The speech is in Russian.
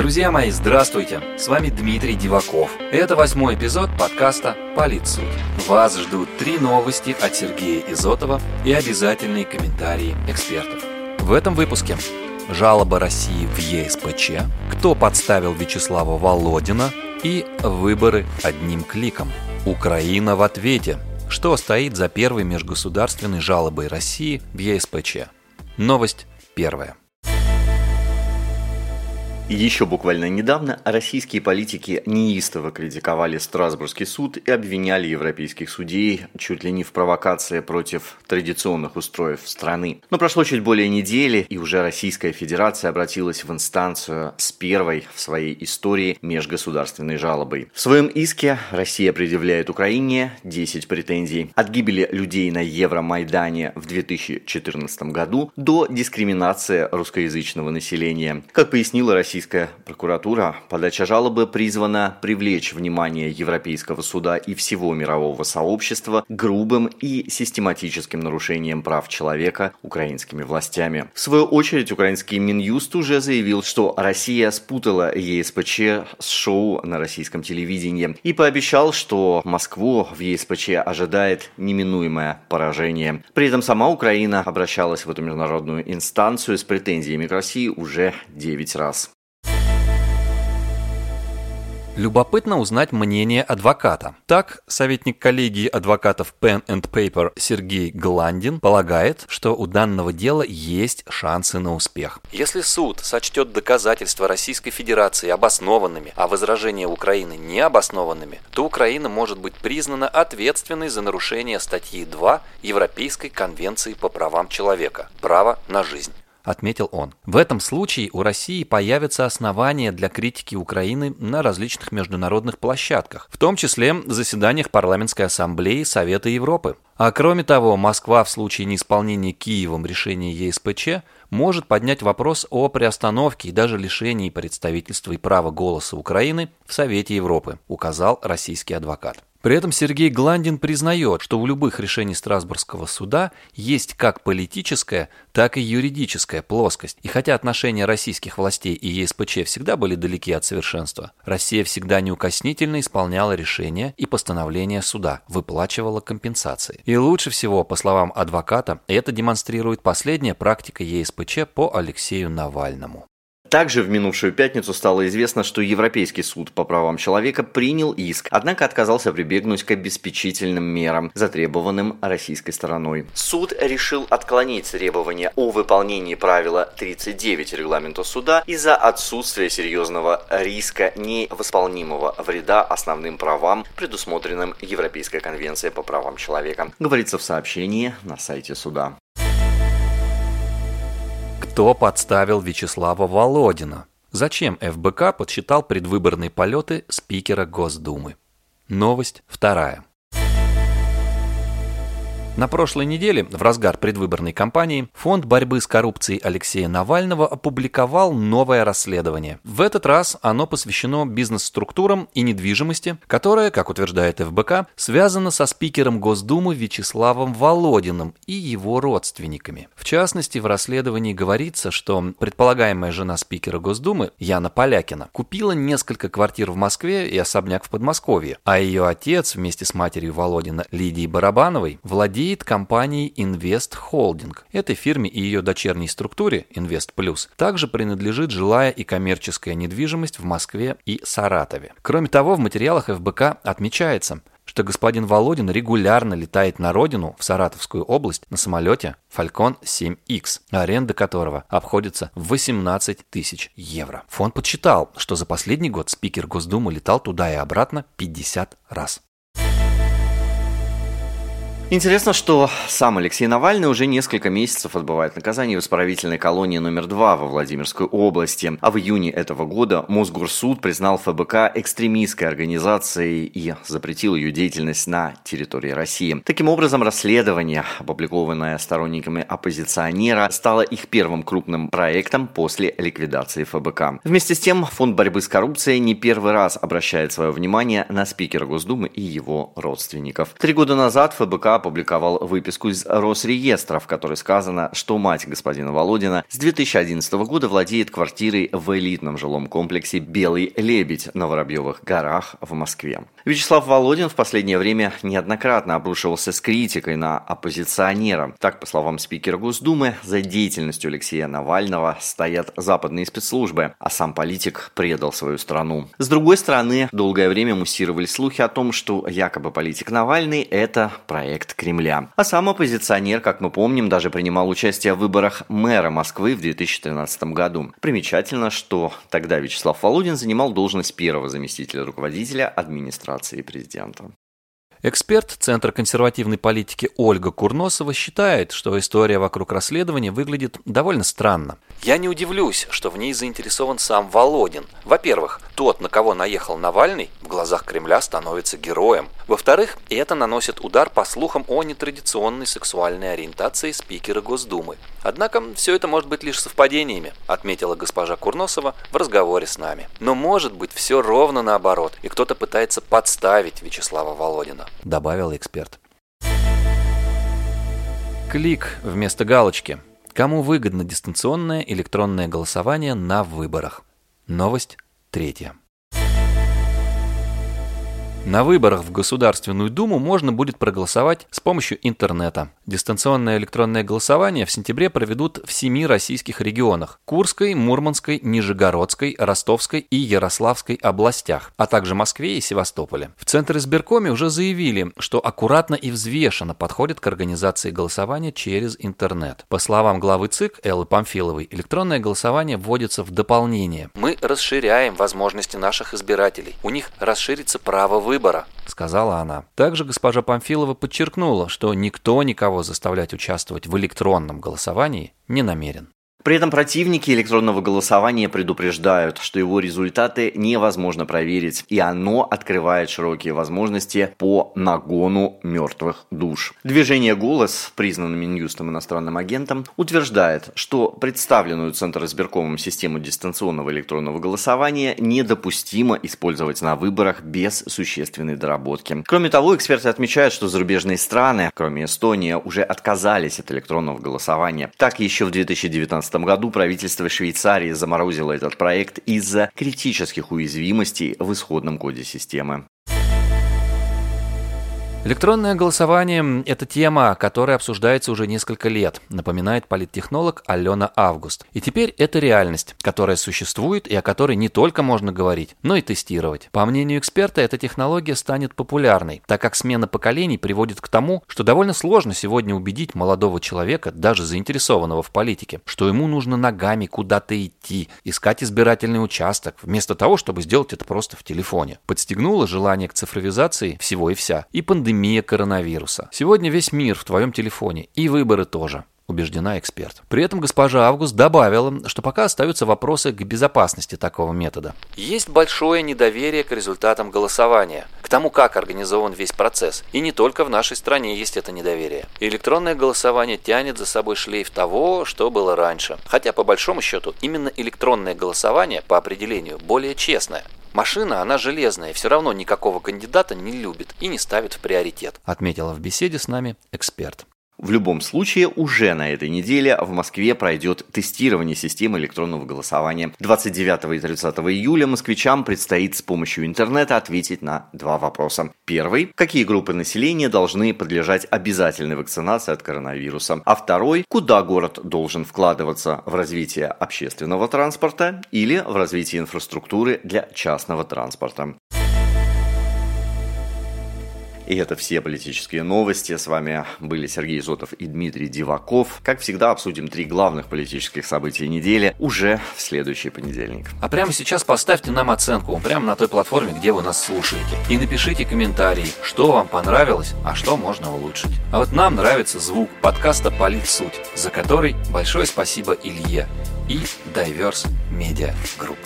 Друзья мои, здравствуйте! С вами Дмитрий Диваков. Это восьмой эпизод подкаста «Политсуд». Вас ждут три новости от Сергея Изотова и обязательные комментарии экспертов. В этом выпуске жалоба России в ЕСПЧ, кто подставил Вячеслава Володина и выборы одним кликом. Украина в ответе. Что стоит за первой межгосударственной жалобой России в ЕСПЧ? Новость первая. Еще буквально недавно российские политики неистово критиковали Страсбургский суд и обвиняли европейских судей чуть ли не в провокации против традиционных устроев страны. Но прошло чуть более недели, и уже Российская Федерация обратилась в инстанцию с первой в своей истории межгосударственной жалобой. В своем иске Россия предъявляет Украине 10 претензий. От гибели людей на Евромайдане в 2014 году до дискриминации русскоязычного населения. Как пояснила Россия Российская прокуратура, подача жалобы призвана привлечь внимание Европейского суда и всего мирового сообщества к грубым и систематическим нарушениям прав человека украинскими властями. В свою очередь, украинский Минюст уже заявил, что Россия спутала ЕСПЧ с шоу на российском телевидении и пообещал, что Москву в ЕСПЧ ожидает неминуемое поражение. При этом сама Украина обращалась в эту международную инстанцию с претензиями к России уже 9 раз. Любопытно узнать мнение адвоката. Так, советник коллегии адвокатов Pen and Paper Сергей Гландин полагает, что у данного дела есть шансы на успех. Если суд сочтет доказательства Российской Федерации обоснованными, а возражения Украины необоснованными, то Украина может быть признана ответственной за нарушение статьи 2 Европейской конвенции по правам человека «Право на жизнь» отметил он. В этом случае у России появятся основания для критики Украины на различных международных площадках, в том числе заседаниях парламентской ассамблеи Совета Европы. А кроме того, Москва в случае неисполнения Киевом решения ЕСПЧ может поднять вопрос о приостановке и даже лишении представительства и права голоса Украины в Совете Европы, указал российский адвокат. При этом Сергей Гландин признает, что у любых решений Страсбургского суда есть как политическая, так и юридическая плоскость. И хотя отношения российских властей и ЕСПЧ всегда были далеки от совершенства, Россия всегда неукоснительно исполняла решения и постановления суда, выплачивала компенсации. И лучше всего, по словам адвоката, это демонстрирует последняя практика ЕСПЧ по Алексею Навальному. Также в минувшую пятницу стало известно, что Европейский суд по правам человека принял иск, однако отказался прибегнуть к обеспечительным мерам, затребованным российской стороной. Суд решил отклонить требования о выполнении правила 39 регламента суда из-за отсутствия серьезного риска невосполнимого вреда основным правам, предусмотренным Европейской конвенцией по правам человека, говорится в сообщении на сайте суда. Кто подставил Вячеслава Володина? Зачем ФБК подсчитал предвыборные полеты спикера Госдумы? Новость вторая. На прошлой неделе, в разгар предвыборной кампании, Фонд борьбы с коррупцией Алексея Навального опубликовал новое расследование. В этот раз оно посвящено бизнес-структурам и недвижимости, которая, как утверждает ФБК, связана со спикером Госдумы Вячеславом Володиным и его родственниками. В частности, в расследовании говорится, что предполагаемая жена спикера Госдумы, Яна Полякина, купила несколько квартир в Москве и особняк в Подмосковье, а ее отец вместе с матерью Володина Лидией Барабановой владеет владеет компанией Invest Holding. Этой фирме и ее дочерней структуре Invest Plus также принадлежит жилая и коммерческая недвижимость в Москве и Саратове. Кроме того, в материалах ФБК отмечается, что господин Володин регулярно летает на родину, в Саратовскую область, на самолете Falcon 7X, аренда которого обходится в 18 тысяч евро. Фонд подсчитал, что за последний год спикер Госдумы летал туда и обратно 50 раз. Интересно, что сам Алексей Навальный уже несколько месяцев отбывает наказание в исправительной колонии номер два во Владимирской области. А в июне этого года Мосгорсуд признал ФБК экстремистской организацией и запретил ее деятельность на территории России. Таким образом, расследование, опубликованное сторонниками оппозиционера, стало их первым крупным проектом после ликвидации ФБК. Вместе с тем, Фонд борьбы с коррупцией не первый раз обращает свое внимание на спикера Госдумы и его родственников. Три года назад ФБК опубликовал выписку из Росреестра, в которой сказано, что мать господина Володина с 2011 года владеет квартирой в элитном жилом комплексе «Белый лебедь» на Воробьевых горах в Москве. Вячеслав Володин в последнее время неоднократно обрушивался с критикой на оппозиционера. Так, по словам спикера Госдумы, за деятельностью Алексея Навального стоят западные спецслужбы, а сам политик предал свою страну. С другой стороны, долгое время муссировались слухи о том, что якобы политик Навальный – это проект Кремля. А сам оппозиционер, как мы помним, даже принимал участие в выборах мэра Москвы в 2013 году. Примечательно, что тогда Вячеслав Володин занимал должность первого заместителя руководителя администрации президента. Эксперт Центра консервативной политики Ольга Курносова считает, что история вокруг расследования выглядит довольно странно. Я не удивлюсь, что в ней заинтересован сам Володин. Во-первых, тот, на кого наехал Навальный, в глазах Кремля становится героем. Во-вторых, это наносит удар по слухам о нетрадиционной сексуальной ориентации спикера Госдумы. Однако все это может быть лишь совпадениями, отметила госпожа Курносова в разговоре с нами. Но может быть все ровно наоборот, и кто-то пытается подставить Вячеслава Володина добавил эксперт. Клик вместо галочки. Кому выгодно дистанционное электронное голосование на выборах? Новость третья. На выборах в Государственную Думу можно будет проголосовать с помощью интернета. Дистанционное электронное голосование в сентябре проведут в семи российских регионах – Курской, Мурманской, Нижегородской, Ростовской и Ярославской областях, а также Москве и Севастополе. В Центре избиркоме уже заявили, что аккуратно и взвешенно подходят к организации голосования через интернет. По словам главы ЦИК Эллы Памфиловой, электронное голосование вводится в дополнение. Мы расширяем возможности наших избирателей. У них расширится право выбора, сказала она. Также госпожа Памфилова подчеркнула, что никто никого заставлять участвовать в электронном голосовании не намерен. При этом противники электронного голосования предупреждают, что его результаты невозможно проверить, и оно открывает широкие возможности по нагону мертвых душ. Движение «Голос», признанным Минюстом иностранным агентом, утверждает, что представленную Центр избиркомом систему дистанционного электронного голосования недопустимо использовать на выборах без существенной доработки. Кроме того, эксперты отмечают, что зарубежные страны, кроме Эстонии, уже отказались от электронного голосования. Так, еще в 2019 2015 году правительство Швейцарии заморозило этот проект из-за критических уязвимостей в исходном коде системы. Электронное голосование – это тема, которая обсуждается уже несколько лет, напоминает политтехнолог Алена Август. И теперь это реальность, которая существует и о которой не только можно говорить, но и тестировать. По мнению эксперта, эта технология станет популярной, так как смена поколений приводит к тому, что довольно сложно сегодня убедить молодого человека, даже заинтересованного в политике, что ему нужно ногами куда-то идти, искать избирательный участок, вместо того, чтобы сделать это просто в телефоне. Подстегнуло желание к цифровизации всего и вся, и пандемия пандемия коронавируса. Сегодня весь мир в твоем телефоне, и выборы тоже убеждена эксперт. При этом госпожа Август добавила, что пока остаются вопросы к безопасности такого метода. Есть большое недоверие к результатам голосования, к тому, как организован весь процесс. И не только в нашей стране есть это недоверие. Электронное голосование тянет за собой шлейф того, что было раньше. Хотя по большому счету именно электронное голосование по определению более честное. Машина, она железная, все равно никакого кандидата не любит и не ставит в приоритет, отметила в беседе с нами эксперт. В любом случае, уже на этой неделе в Москве пройдет тестирование системы электронного голосования. 29 и 30 июля москвичам предстоит с помощью интернета ответить на два вопроса. Первый – какие группы населения должны подлежать обязательной вакцинации от коронавируса? А второй – куда город должен вкладываться в развитие общественного транспорта или в развитие инфраструктуры для частного транспорта? И это все политические новости. С вами были Сергей Зотов и Дмитрий Диваков. Как всегда, обсудим три главных политических события недели уже в следующий понедельник. А прямо сейчас поставьте нам оценку прямо на той платформе, где вы нас слушаете. И напишите комментарий, что вам понравилось, а что можно улучшить. А вот нам нравится звук подкаста «Политсуть», за который большое спасибо Илье и Diverse Media Group.